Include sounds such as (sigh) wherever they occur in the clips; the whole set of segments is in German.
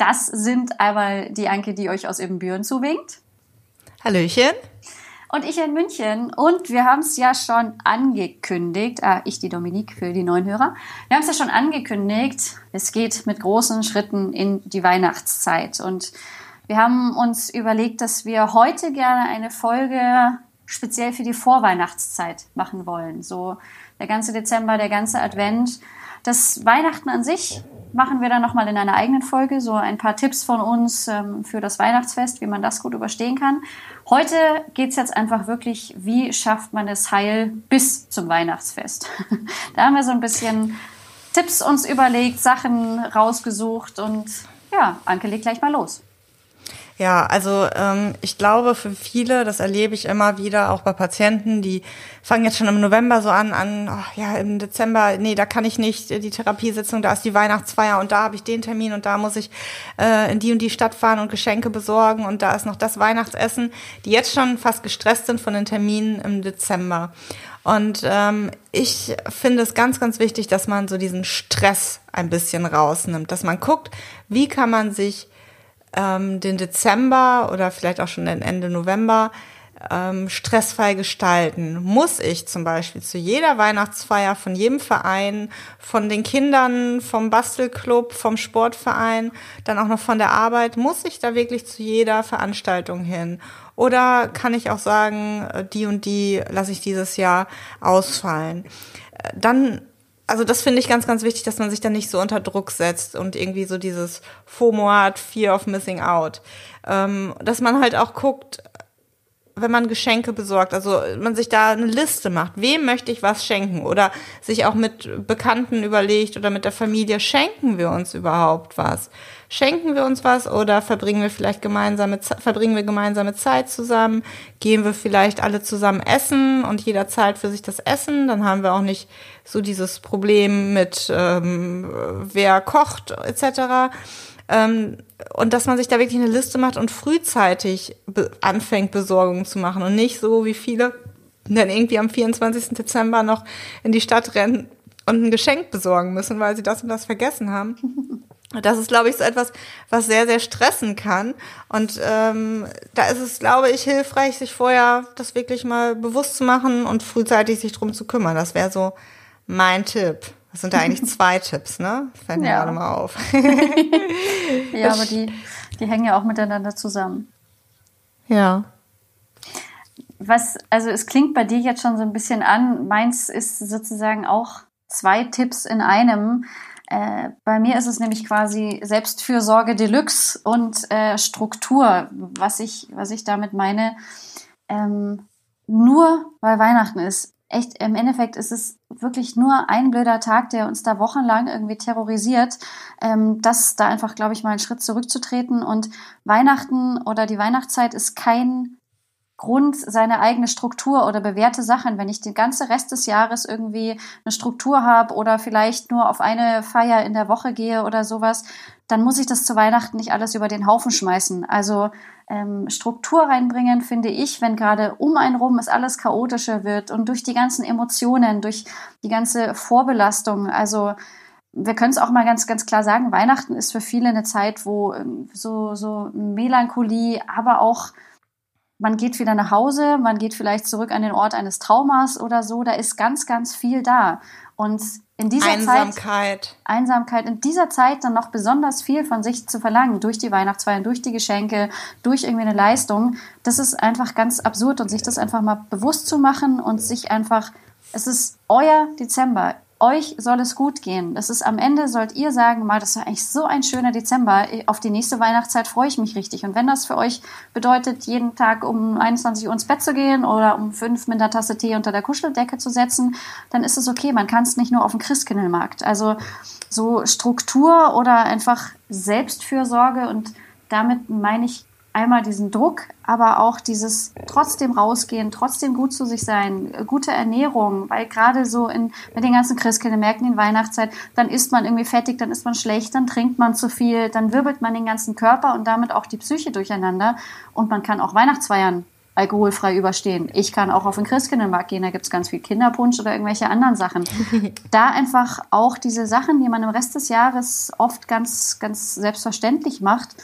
Das sind einmal die Anke, die euch aus Ibbenbüren zuwinkt. Hallöchen. Und ich in München. Und wir haben es ja schon angekündigt, ah, ich die Dominique für die neuen Hörer. Wir haben es ja schon angekündigt, es geht mit großen Schritten in die Weihnachtszeit. Und wir haben uns überlegt, dass wir heute gerne eine Folge speziell für die Vorweihnachtszeit machen wollen. So der ganze Dezember, der ganze Advent. Das Weihnachten an sich machen wir dann nochmal in einer eigenen Folge. So ein paar Tipps von uns ähm, für das Weihnachtsfest, wie man das gut überstehen kann. Heute geht es jetzt einfach wirklich, wie schafft man es heil bis zum Weihnachtsfest. (laughs) da haben wir so ein bisschen Tipps uns überlegt, Sachen rausgesucht und ja, Anke legt gleich mal los. Ja, also ähm, ich glaube für viele, das erlebe ich immer wieder, auch bei Patienten, die fangen jetzt schon im November so an, an, oh, ja, im Dezember, nee, da kann ich nicht, die Therapiesitzung, da ist die Weihnachtsfeier und da habe ich den Termin und da muss ich äh, in die und die Stadt fahren und Geschenke besorgen und da ist noch das Weihnachtsessen, die jetzt schon fast gestresst sind von den Terminen im Dezember. Und ähm, ich finde es ganz, ganz wichtig, dass man so diesen Stress ein bisschen rausnimmt, dass man guckt, wie kann man sich ähm, den Dezember oder vielleicht auch schon den Ende November ähm, stressfrei gestalten? Muss ich zum Beispiel zu jeder Weihnachtsfeier von jedem Verein, von den Kindern, vom Bastelclub, vom Sportverein, dann auch noch von der Arbeit, muss ich da wirklich zu jeder Veranstaltung hin? Oder kann ich auch sagen, äh, die und die lasse ich dieses Jahr ausfallen? Äh, dann also das finde ich ganz, ganz wichtig, dass man sich dann nicht so unter Druck setzt und irgendwie so dieses FOMO hat, Fear of Missing Out. Ähm, dass man halt auch guckt, wenn man Geschenke besorgt, also man sich da eine Liste macht, wem möchte ich was schenken oder sich auch mit Bekannten überlegt oder mit der Familie, schenken wir uns überhaupt was? Schenken wir uns was oder verbringen wir vielleicht gemeinsame, verbringen wir gemeinsame Zeit zusammen? Gehen wir vielleicht alle zusammen essen und jeder zahlt für sich das Essen? Dann haben wir auch nicht so dieses Problem mit, ähm, wer kocht etc. Ähm, und dass man sich da wirklich eine Liste macht und frühzeitig be anfängt, Besorgungen zu machen und nicht so wie viele dann irgendwie am 24. Dezember noch in die Stadt rennen und ein Geschenk besorgen müssen, weil sie das und das vergessen haben. (laughs) Das ist, glaube ich, so etwas, was sehr, sehr stressen kann. Und ähm, da ist es, glaube ich, hilfreich, sich vorher das wirklich mal bewusst zu machen und frühzeitig sich drum zu kümmern. Das wäre so mein Tipp. Das sind da eigentlich (laughs) zwei Tipps, ne? Fällt mir ja. gerade mal auf. (laughs) ja, aber die, die hängen ja auch miteinander zusammen. Ja. Was, also es klingt bei dir jetzt schon so ein bisschen an. Meins ist sozusagen auch zwei Tipps in einem. Äh, bei mir ist es nämlich quasi Selbstfürsorge Deluxe und äh, Struktur. Was ich, was ich damit meine, ähm, nur weil Weihnachten ist, echt, im Endeffekt ist es wirklich nur ein blöder Tag, der uns da wochenlang irgendwie terrorisiert, ähm, das da einfach, glaube ich, mal einen Schritt zurückzutreten. Und Weihnachten oder die Weihnachtszeit ist kein Grund, seine eigene Struktur oder bewährte Sachen. Wenn ich den ganzen Rest des Jahres irgendwie eine Struktur habe oder vielleicht nur auf eine Feier in der Woche gehe oder sowas, dann muss ich das zu Weihnachten nicht alles über den Haufen schmeißen. Also ähm, Struktur reinbringen, finde ich, wenn gerade um einen rum es alles chaotischer wird und durch die ganzen Emotionen, durch die ganze Vorbelastung, also wir können es auch mal ganz, ganz klar sagen, Weihnachten ist für viele eine Zeit, wo ähm, so, so Melancholie, aber auch man geht wieder nach Hause, man geht vielleicht zurück an den Ort eines Traumas oder so, da ist ganz, ganz viel da. Und in dieser Einsamkeit. Zeit, Einsamkeit, in dieser Zeit dann noch besonders viel von sich zu verlangen, durch die Weihnachtsfeiern, durch die Geschenke, durch irgendwie eine Leistung, das ist einfach ganz absurd und sich das einfach mal bewusst zu machen und sich einfach, es ist euer Dezember euch soll es gut gehen. Das ist am Ende, sollt ihr sagen, mal, das war eigentlich so ein schöner Dezember. Auf die nächste Weihnachtszeit freue ich mich richtig. Und wenn das für euch bedeutet, jeden Tag um 21 Uhr ins Bett zu gehen oder um fünf mit einer Tasse Tee unter der Kuscheldecke zu setzen, dann ist es okay. Man kann es nicht nur auf dem Christkindlmarkt. Also so Struktur oder einfach Selbstfürsorge und damit meine ich einmal diesen Druck, aber auch dieses trotzdem rausgehen, trotzdem gut zu sich sein, gute Ernährung, weil gerade so in, mit den ganzen Christkindlmärkten in Weihnachtszeit, dann isst man irgendwie fettig, dann ist man schlecht, dann trinkt man zu viel, dann wirbelt man den ganzen Körper und damit auch die Psyche durcheinander und man kann auch Weihnachtsfeiern alkoholfrei überstehen. Ich kann auch auf den Christkindlmarkt gehen, da gibt es ganz viel Kinderpunsch oder irgendwelche anderen Sachen. (laughs) da einfach auch diese Sachen, die man im Rest des Jahres oft ganz, ganz selbstverständlich macht,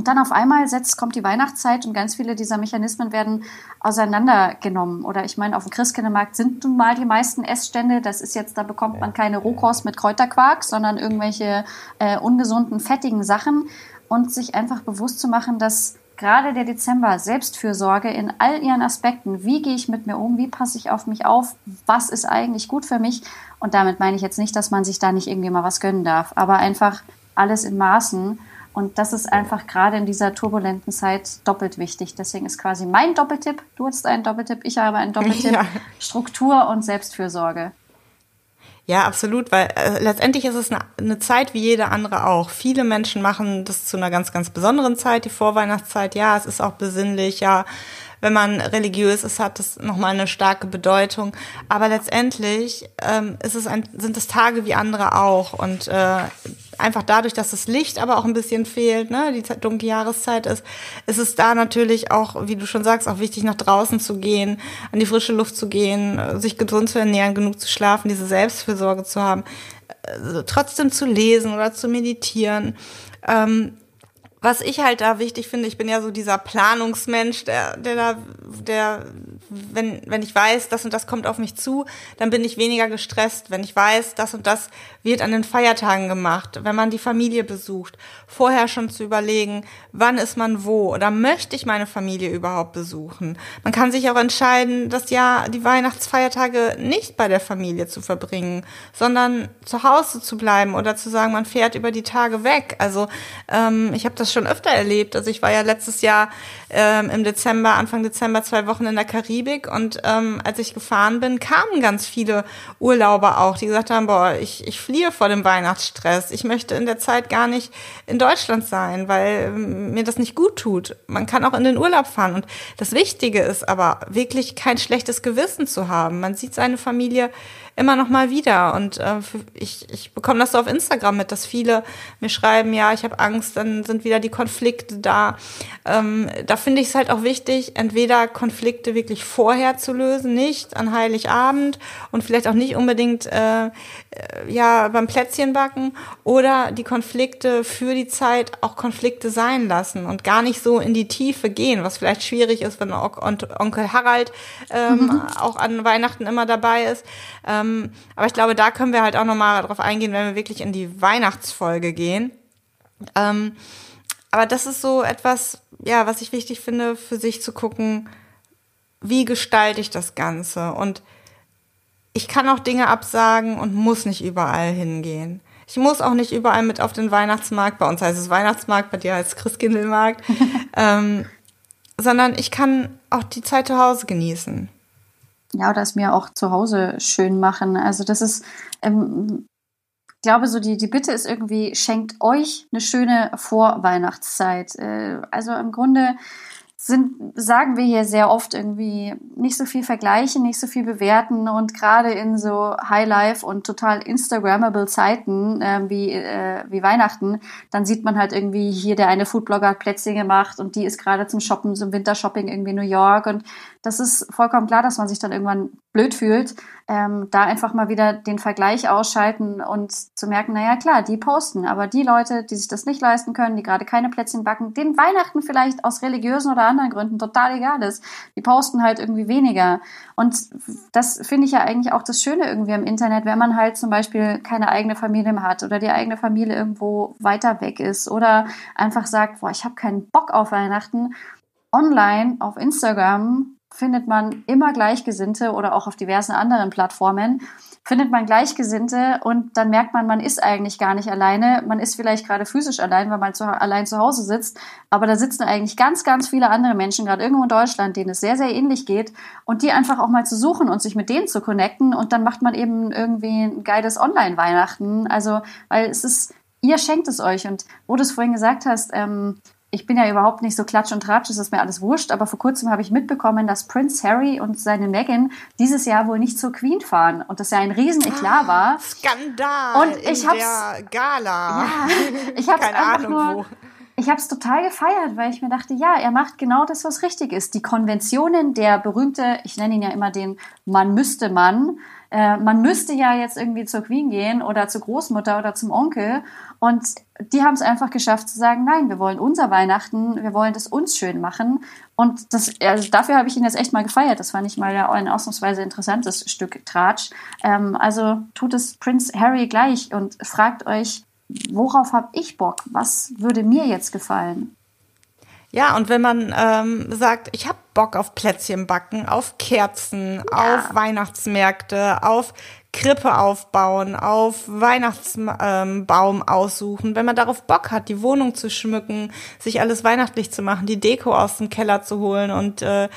und dann auf einmal setzt, kommt die Weihnachtszeit und ganz viele dieser Mechanismen werden auseinandergenommen. Oder ich meine, auf dem Christkindlmarkt sind nun mal die meisten Essstände. Das ist jetzt, da bekommt man keine Rohkost mit Kräuterquark, sondern irgendwelche äh, ungesunden, fettigen Sachen. Und sich einfach bewusst zu machen, dass gerade der Dezember Selbstfürsorge in all ihren Aspekten, wie gehe ich mit mir um, wie passe ich auf mich auf, was ist eigentlich gut für mich. Und damit meine ich jetzt nicht, dass man sich da nicht irgendwie mal was gönnen darf, aber einfach alles in Maßen und das ist einfach gerade in dieser turbulenten Zeit doppelt wichtig. Deswegen ist quasi mein Doppeltipp, du hast einen Doppeltipp, ich habe einen Doppeltipp, (laughs) ja. Struktur und Selbstfürsorge. Ja, absolut, weil äh, letztendlich ist es eine, eine, Zeit wie jede andere auch. Viele Menschen machen das zu einer ganz, ganz besonderen Zeit, die Vorweihnachtszeit. Ja, es ist auch besinnlich, ja, wenn man religiös ist, hat das nochmal eine starke Bedeutung. Aber letztendlich ähm, ist es ein, sind es Tage wie andere auch. Und äh, einfach dadurch, dass das Licht aber auch ein bisschen fehlt, ne, die dunkle Jahreszeit ist, ist es da natürlich auch, wie du schon sagst, auch wichtig, nach draußen zu gehen, an die frische Luft zu gehen, sich gesund zu ernähren, genug zu schlafen, diese Selbstfürsorge zu haben, also trotzdem zu lesen oder zu meditieren. Ähm, was ich halt da wichtig finde, ich bin ja so dieser Planungsmensch, der, der da, der, wenn, wenn ich weiß, das und das kommt auf mich zu, dann bin ich weniger gestresst. Wenn ich weiß, das und das wird an den Feiertagen gemacht, wenn man die Familie besucht, vorher schon zu überlegen, wann ist man wo oder möchte ich meine Familie überhaupt besuchen. Man kann sich auch entscheiden, das Jahr, die Weihnachtsfeiertage nicht bei der Familie zu verbringen, sondern zu Hause zu bleiben oder zu sagen, man fährt über die Tage weg. Also ähm, ich habe das schon öfter erlebt. Also ich war ja letztes Jahr ähm, im Dezember, Anfang Dezember, zwei Wochen in der Karibik und ähm, als ich gefahren bin, kamen ganz viele Urlauber auch, die gesagt haben, boah, ich, ich fliehe vor dem Weihnachtsstress. Ich möchte in der Zeit gar nicht in Deutschland sein, weil ähm, mir das nicht gut tut. Man kann auch in den Urlaub fahren und das Wichtige ist aber wirklich kein schlechtes Gewissen zu haben. Man sieht seine Familie immer noch mal wieder. Und äh, ich, ich bekomme das so auf Instagram mit, dass viele mir schreiben, ja, ich habe Angst, dann sind wieder die Konflikte da. Ähm, da finde ich es halt auch wichtig, entweder Konflikte wirklich vorher zu lösen, nicht an Heiligabend und vielleicht auch nicht unbedingt äh, äh ja beim Plätzchenbacken oder die Konflikte für die Zeit auch Konflikte sein lassen und gar nicht so in die Tiefe gehen, was vielleicht schwierig ist, wenn Onkel Harald ähm, mhm. auch an Weihnachten immer dabei ist. Ähm, ähm, aber ich glaube, da können wir halt auch nochmal drauf eingehen, wenn wir wirklich in die Weihnachtsfolge gehen. Ähm, aber das ist so etwas, ja, was ich wichtig finde, für sich zu gucken, wie gestalte ich das Ganze? Und ich kann auch Dinge absagen und muss nicht überall hingehen. Ich muss auch nicht überall mit auf den Weihnachtsmarkt. Bei uns heißt es Weihnachtsmarkt, bei dir heißt es Christkindlmarkt. (laughs) ähm, sondern ich kann auch die Zeit zu Hause genießen ja, oder es mir auch zu Hause schön machen. Also das ist, ähm, ich glaube, so die, die Bitte ist irgendwie, schenkt euch eine schöne Vorweihnachtszeit. Äh, also im Grunde sind, sagen wir hier sehr oft irgendwie nicht so viel vergleichen, nicht so viel bewerten und gerade in so Highlife und total Instagrammable Zeiten äh, wie, äh, wie Weihnachten, dann sieht man halt irgendwie hier der eine Foodblogger hat Plätzchen gemacht und die ist gerade zum Shoppen, zum Wintershopping irgendwie New York und das ist vollkommen klar, dass man sich dann irgendwann blöd fühlt, ähm, da einfach mal wieder den Vergleich ausschalten und zu merken, naja klar, die posten, aber die Leute, die sich das nicht leisten können, die gerade keine Plätzchen backen, denen Weihnachten vielleicht aus religiösen oder anderen Gründen total egal ist, die posten halt irgendwie weniger. Und das finde ich ja eigentlich auch das Schöne irgendwie im Internet, wenn man halt zum Beispiel keine eigene Familie mehr hat oder die eigene Familie irgendwo weiter weg ist oder einfach sagt, boah, ich habe keinen Bock auf Weihnachten online auf Instagram findet man immer Gleichgesinnte oder auch auf diversen anderen Plattformen findet man Gleichgesinnte und dann merkt man, man ist eigentlich gar nicht alleine. Man ist vielleicht gerade physisch allein, weil man zu, allein zu Hause sitzt, aber da sitzen eigentlich ganz, ganz viele andere Menschen, gerade irgendwo in Deutschland, denen es sehr, sehr ähnlich geht und die einfach auch mal zu suchen und sich mit denen zu connecten und dann macht man eben irgendwie ein geiles Online-Weihnachten. Also, weil es ist, ihr schenkt es euch und wo du es vorhin gesagt hast, ähm, ich bin ja überhaupt nicht so klatsch und tratsch, es ist mir alles wurscht, aber vor kurzem habe ich mitbekommen, dass Prince Harry und seine Meghan dieses Jahr wohl nicht zur Queen fahren und das ja ein riesen Eklat war. Skandal und ich der Gala. Ja, ich habe Keine einfach Ahnung nur, wo. Ich habe es total gefeiert, weil ich mir dachte, ja, er macht genau das, was richtig ist. Die Konventionen, der berühmte, ich nenne ihn ja immer den Man müsste Mann, äh, man müsste ja jetzt irgendwie zur Queen gehen oder zur Großmutter oder zum Onkel. Und die haben es einfach geschafft zu sagen, nein, wir wollen unser Weihnachten, wir wollen das uns schön machen. Und das, also dafür habe ich ihn jetzt echt mal gefeiert. Das fand ich mal ein ausnahmsweise interessantes Stück Tratsch. Ähm, also tut es Prince Harry gleich und fragt euch, worauf habe ich Bock? Was würde mir jetzt gefallen? Ja, und wenn man ähm, sagt, ich habe Bock auf Plätzchen backen, auf Kerzen, Ja. auf Weihnachtsmärkte, auf Krippe aufbauen, auf Weihnachtsbaum ähm, aussuchen, wenn man darauf Bock hat, die Wohnung zu schmücken, sich alles weihnachtlich zu machen, die Deko aus dem Keller zu holen und äh,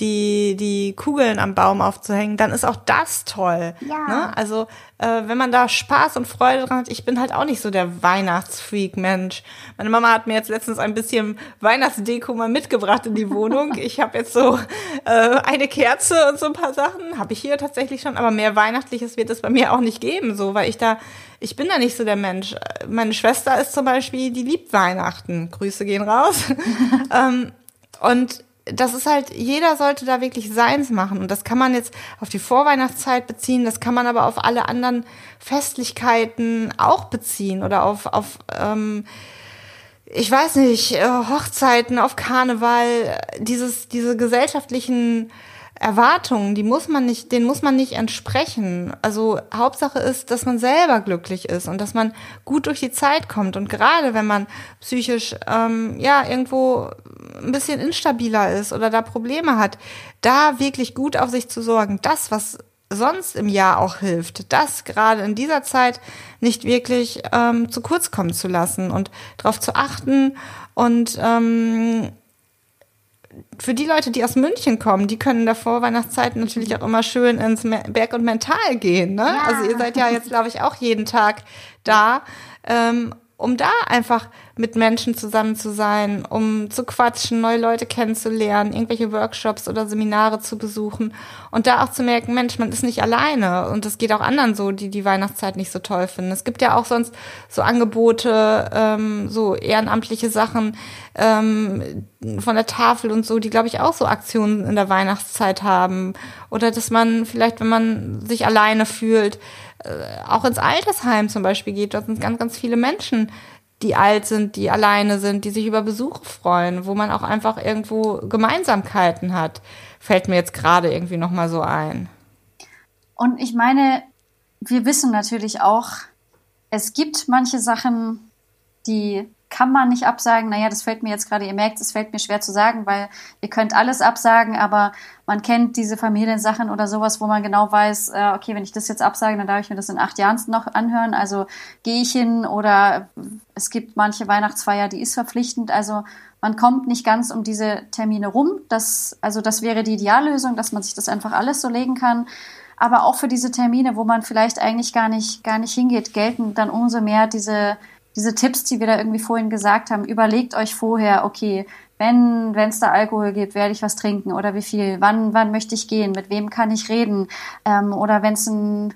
die, die Kugeln am Baum aufzuhängen, dann ist auch das toll. Ja. Ne? Also äh, wenn man da Spaß und Freude dran hat, ich bin halt auch nicht so der Weihnachtsfreak-Mensch. Meine Mama hat mir jetzt letztens ein bisschen Weihnachtsdeko mal mitgebracht in die (laughs) Wohnung. Ich habe jetzt so äh, eine Kerze und so ein paar Sachen, habe ich hier tatsächlich schon, aber mehr Weihnachtliches wird es bei mir auch nicht geben, so, weil ich da, ich bin da nicht so der Mensch. Meine Schwester ist zum Beispiel, die liebt Weihnachten. Grüße gehen raus. (laughs) ähm, und das ist halt, jeder sollte da wirklich seins machen. Und das kann man jetzt auf die Vorweihnachtszeit beziehen, das kann man aber auf alle anderen Festlichkeiten auch beziehen oder auf, auf ähm, ich weiß nicht, äh, Hochzeiten, auf Karneval, dieses, diese gesellschaftlichen Erwartungen, die muss man nicht, denen muss man nicht entsprechen. Also Hauptsache ist, dass man selber glücklich ist und dass man gut durch die Zeit kommt. Und gerade wenn man psychisch ähm, ja irgendwo ein bisschen instabiler ist oder da Probleme hat, da wirklich gut auf sich zu sorgen, das, was sonst im Jahr auch hilft, das gerade in dieser Zeit nicht wirklich ähm, zu kurz kommen zu lassen und darauf zu achten und ähm, für die Leute, die aus München kommen, die können in der Vorweihnachtszeit natürlich auch immer schön ins Berg und Mental gehen. Ne? Ja. Also ihr seid ja jetzt, glaube ich, auch jeden Tag da, ähm, um da einfach mit Menschen zusammen zu sein, um zu quatschen, neue Leute kennenzulernen, irgendwelche Workshops oder Seminare zu besuchen und da auch zu merken, Mensch, man ist nicht alleine und es geht auch anderen so, die die Weihnachtszeit nicht so toll finden. Es gibt ja auch sonst so Angebote, ähm, so ehrenamtliche Sachen ähm, von der Tafel und so, die glaube ich auch so Aktionen in der Weihnachtszeit haben oder dass man vielleicht, wenn man sich alleine fühlt, auch ins Altersheim zum Beispiel geht. Dort sind ganz, ganz viele Menschen, die alt sind, die alleine sind, die sich über Besuche freuen, wo man auch einfach irgendwo Gemeinsamkeiten hat. Fällt mir jetzt gerade irgendwie nochmal so ein. Und ich meine, wir wissen natürlich auch, es gibt manche Sachen, die kann man nicht absagen. Naja, das fällt mir jetzt gerade, ihr merkt, es fällt mir schwer zu sagen, weil ihr könnt alles absagen, aber man kennt diese Familiensachen oder sowas, wo man genau weiß, äh, okay, wenn ich das jetzt absage, dann darf ich mir das in acht Jahren noch anhören. Also gehe ich hin oder es gibt manche Weihnachtsfeier, die ist verpflichtend. Also man kommt nicht ganz um diese Termine rum. Das, also das wäre die Ideallösung, dass man sich das einfach alles so legen kann. Aber auch für diese Termine, wo man vielleicht eigentlich gar nicht, gar nicht hingeht, gelten dann umso mehr diese, diese Tipps, die wir da irgendwie vorhin gesagt haben. Überlegt euch vorher, okay, wenn es da Alkohol gibt, werde ich was trinken oder wie viel? Wann, wann möchte ich gehen? Mit wem kann ich reden? Ähm, oder wenn es ein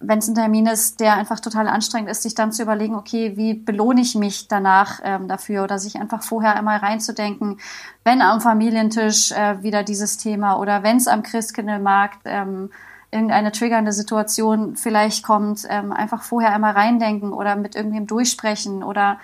wenn es ein Termin ist, der einfach total anstrengend ist, sich dann zu überlegen, okay, wie belohne ich mich danach ähm, dafür oder sich einfach vorher einmal reinzudenken, wenn am Familientisch äh, wieder dieses Thema oder wenn es am Christkindlmarkt ähm, irgendeine triggernde Situation vielleicht kommt, ähm, einfach vorher einmal reindenken oder mit irgendwem durchsprechen oder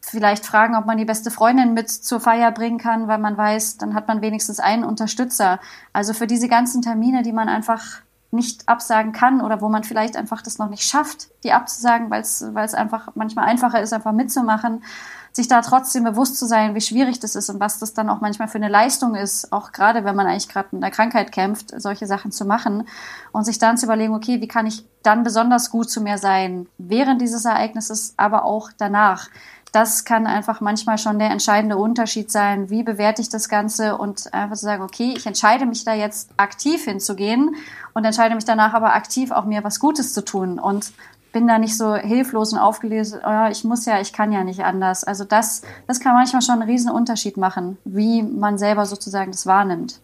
vielleicht fragen, ob man die beste Freundin mit zur Feier bringen kann, weil man weiß, dann hat man wenigstens einen Unterstützer. Also für diese ganzen Termine, die man einfach nicht absagen kann oder wo man vielleicht einfach das noch nicht schafft, die abzusagen, weil es weil es einfach manchmal einfacher ist, einfach mitzumachen, sich da trotzdem bewusst zu sein, wie schwierig das ist und was das dann auch manchmal für eine Leistung ist, auch gerade wenn man eigentlich gerade mit einer Krankheit kämpft, solche Sachen zu machen und sich dann zu überlegen, okay, wie kann ich dann besonders gut zu mir sein während dieses Ereignisses, aber auch danach das kann einfach manchmal schon der entscheidende Unterschied sein. Wie bewerte ich das Ganze und einfach zu sagen, okay, ich entscheide mich da jetzt aktiv hinzugehen und entscheide mich danach aber aktiv auch mir was Gutes zu tun. Und bin da nicht so hilflos und aufgelöst, oh, ich muss ja, ich kann ja nicht anders. Also das, das kann manchmal schon einen riesen Unterschied machen, wie man selber sozusagen das wahrnimmt.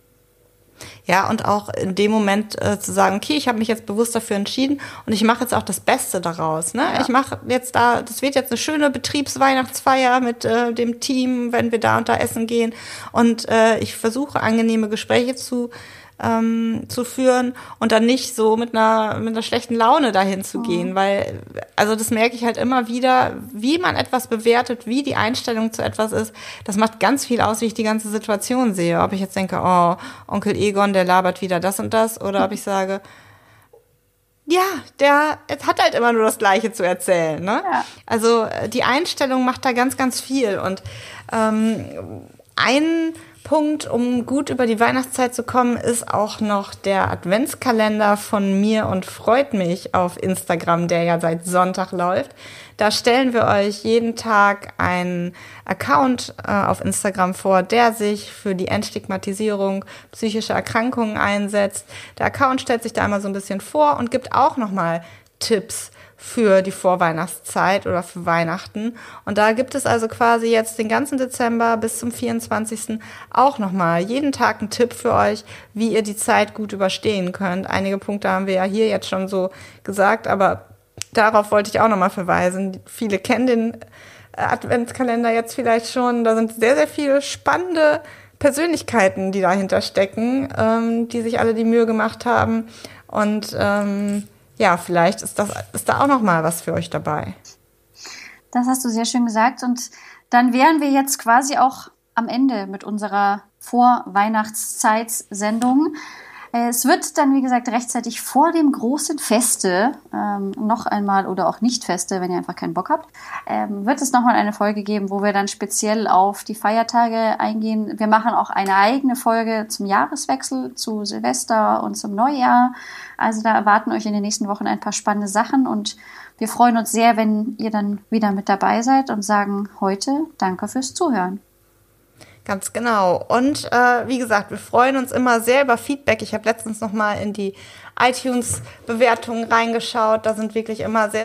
Ja, und auch in dem Moment äh, zu sagen, okay, ich habe mich jetzt bewusst dafür entschieden und ich mache jetzt auch das Beste daraus. Ne? Ja. Ich mache jetzt da, das wird jetzt eine schöne Betriebsweihnachtsfeier mit äh, dem Team, wenn wir da und da essen gehen. Und äh, ich versuche angenehme Gespräche zu ähm, zu führen und dann nicht so mit einer, mit einer schlechten Laune dahin zu gehen, mhm. weil, also das merke ich halt immer wieder, wie man etwas bewertet, wie die Einstellung zu etwas ist, das macht ganz viel aus, wie ich die ganze Situation sehe. Ob ich jetzt denke, oh, Onkel Egon, der labert wieder das und das, oder ob ich sage, ja, der hat halt immer nur das Gleiche zu erzählen. Ne? Ja. Also äh, die Einstellung macht da ganz, ganz viel. Und ähm, ein Punkt, um gut über die Weihnachtszeit zu kommen, ist auch noch der Adventskalender von mir und freut mich auf Instagram, der ja seit Sonntag läuft. Da stellen wir euch jeden Tag einen Account äh, auf Instagram vor, der sich für die Entstigmatisierung psychischer Erkrankungen einsetzt. Der Account stellt sich da einmal so ein bisschen vor und gibt auch nochmal Tipps für die Vorweihnachtszeit oder für Weihnachten. Und da gibt es also quasi jetzt den ganzen Dezember bis zum 24. auch nochmal jeden Tag einen Tipp für euch, wie ihr die Zeit gut überstehen könnt. Einige Punkte haben wir ja hier jetzt schon so gesagt, aber darauf wollte ich auch nochmal verweisen. Viele kennen den Adventskalender jetzt vielleicht schon. Da sind sehr, sehr viele spannende Persönlichkeiten, die dahinter stecken, ähm, die sich alle die Mühe gemacht haben. Und ähm, ja, vielleicht ist das ist da auch noch mal was für euch dabei. Das hast du sehr schön gesagt und dann wären wir jetzt quasi auch am Ende mit unserer Vorweihnachtszeitssendung. Es wird dann, wie gesagt, rechtzeitig vor dem großen Feste, ähm, noch einmal oder auch nicht Feste, wenn ihr einfach keinen Bock habt, ähm, wird es nochmal eine Folge geben, wo wir dann speziell auf die Feiertage eingehen. Wir machen auch eine eigene Folge zum Jahreswechsel, zu Silvester und zum Neujahr. Also da erwarten euch in den nächsten Wochen ein paar spannende Sachen und wir freuen uns sehr, wenn ihr dann wieder mit dabei seid und sagen heute Danke fürs Zuhören. Ganz genau. Und äh, wie gesagt, wir freuen uns immer sehr über Feedback. Ich habe letztens noch mal in die iTunes-Bewertungen reingeschaut. Da sind wirklich immer sehr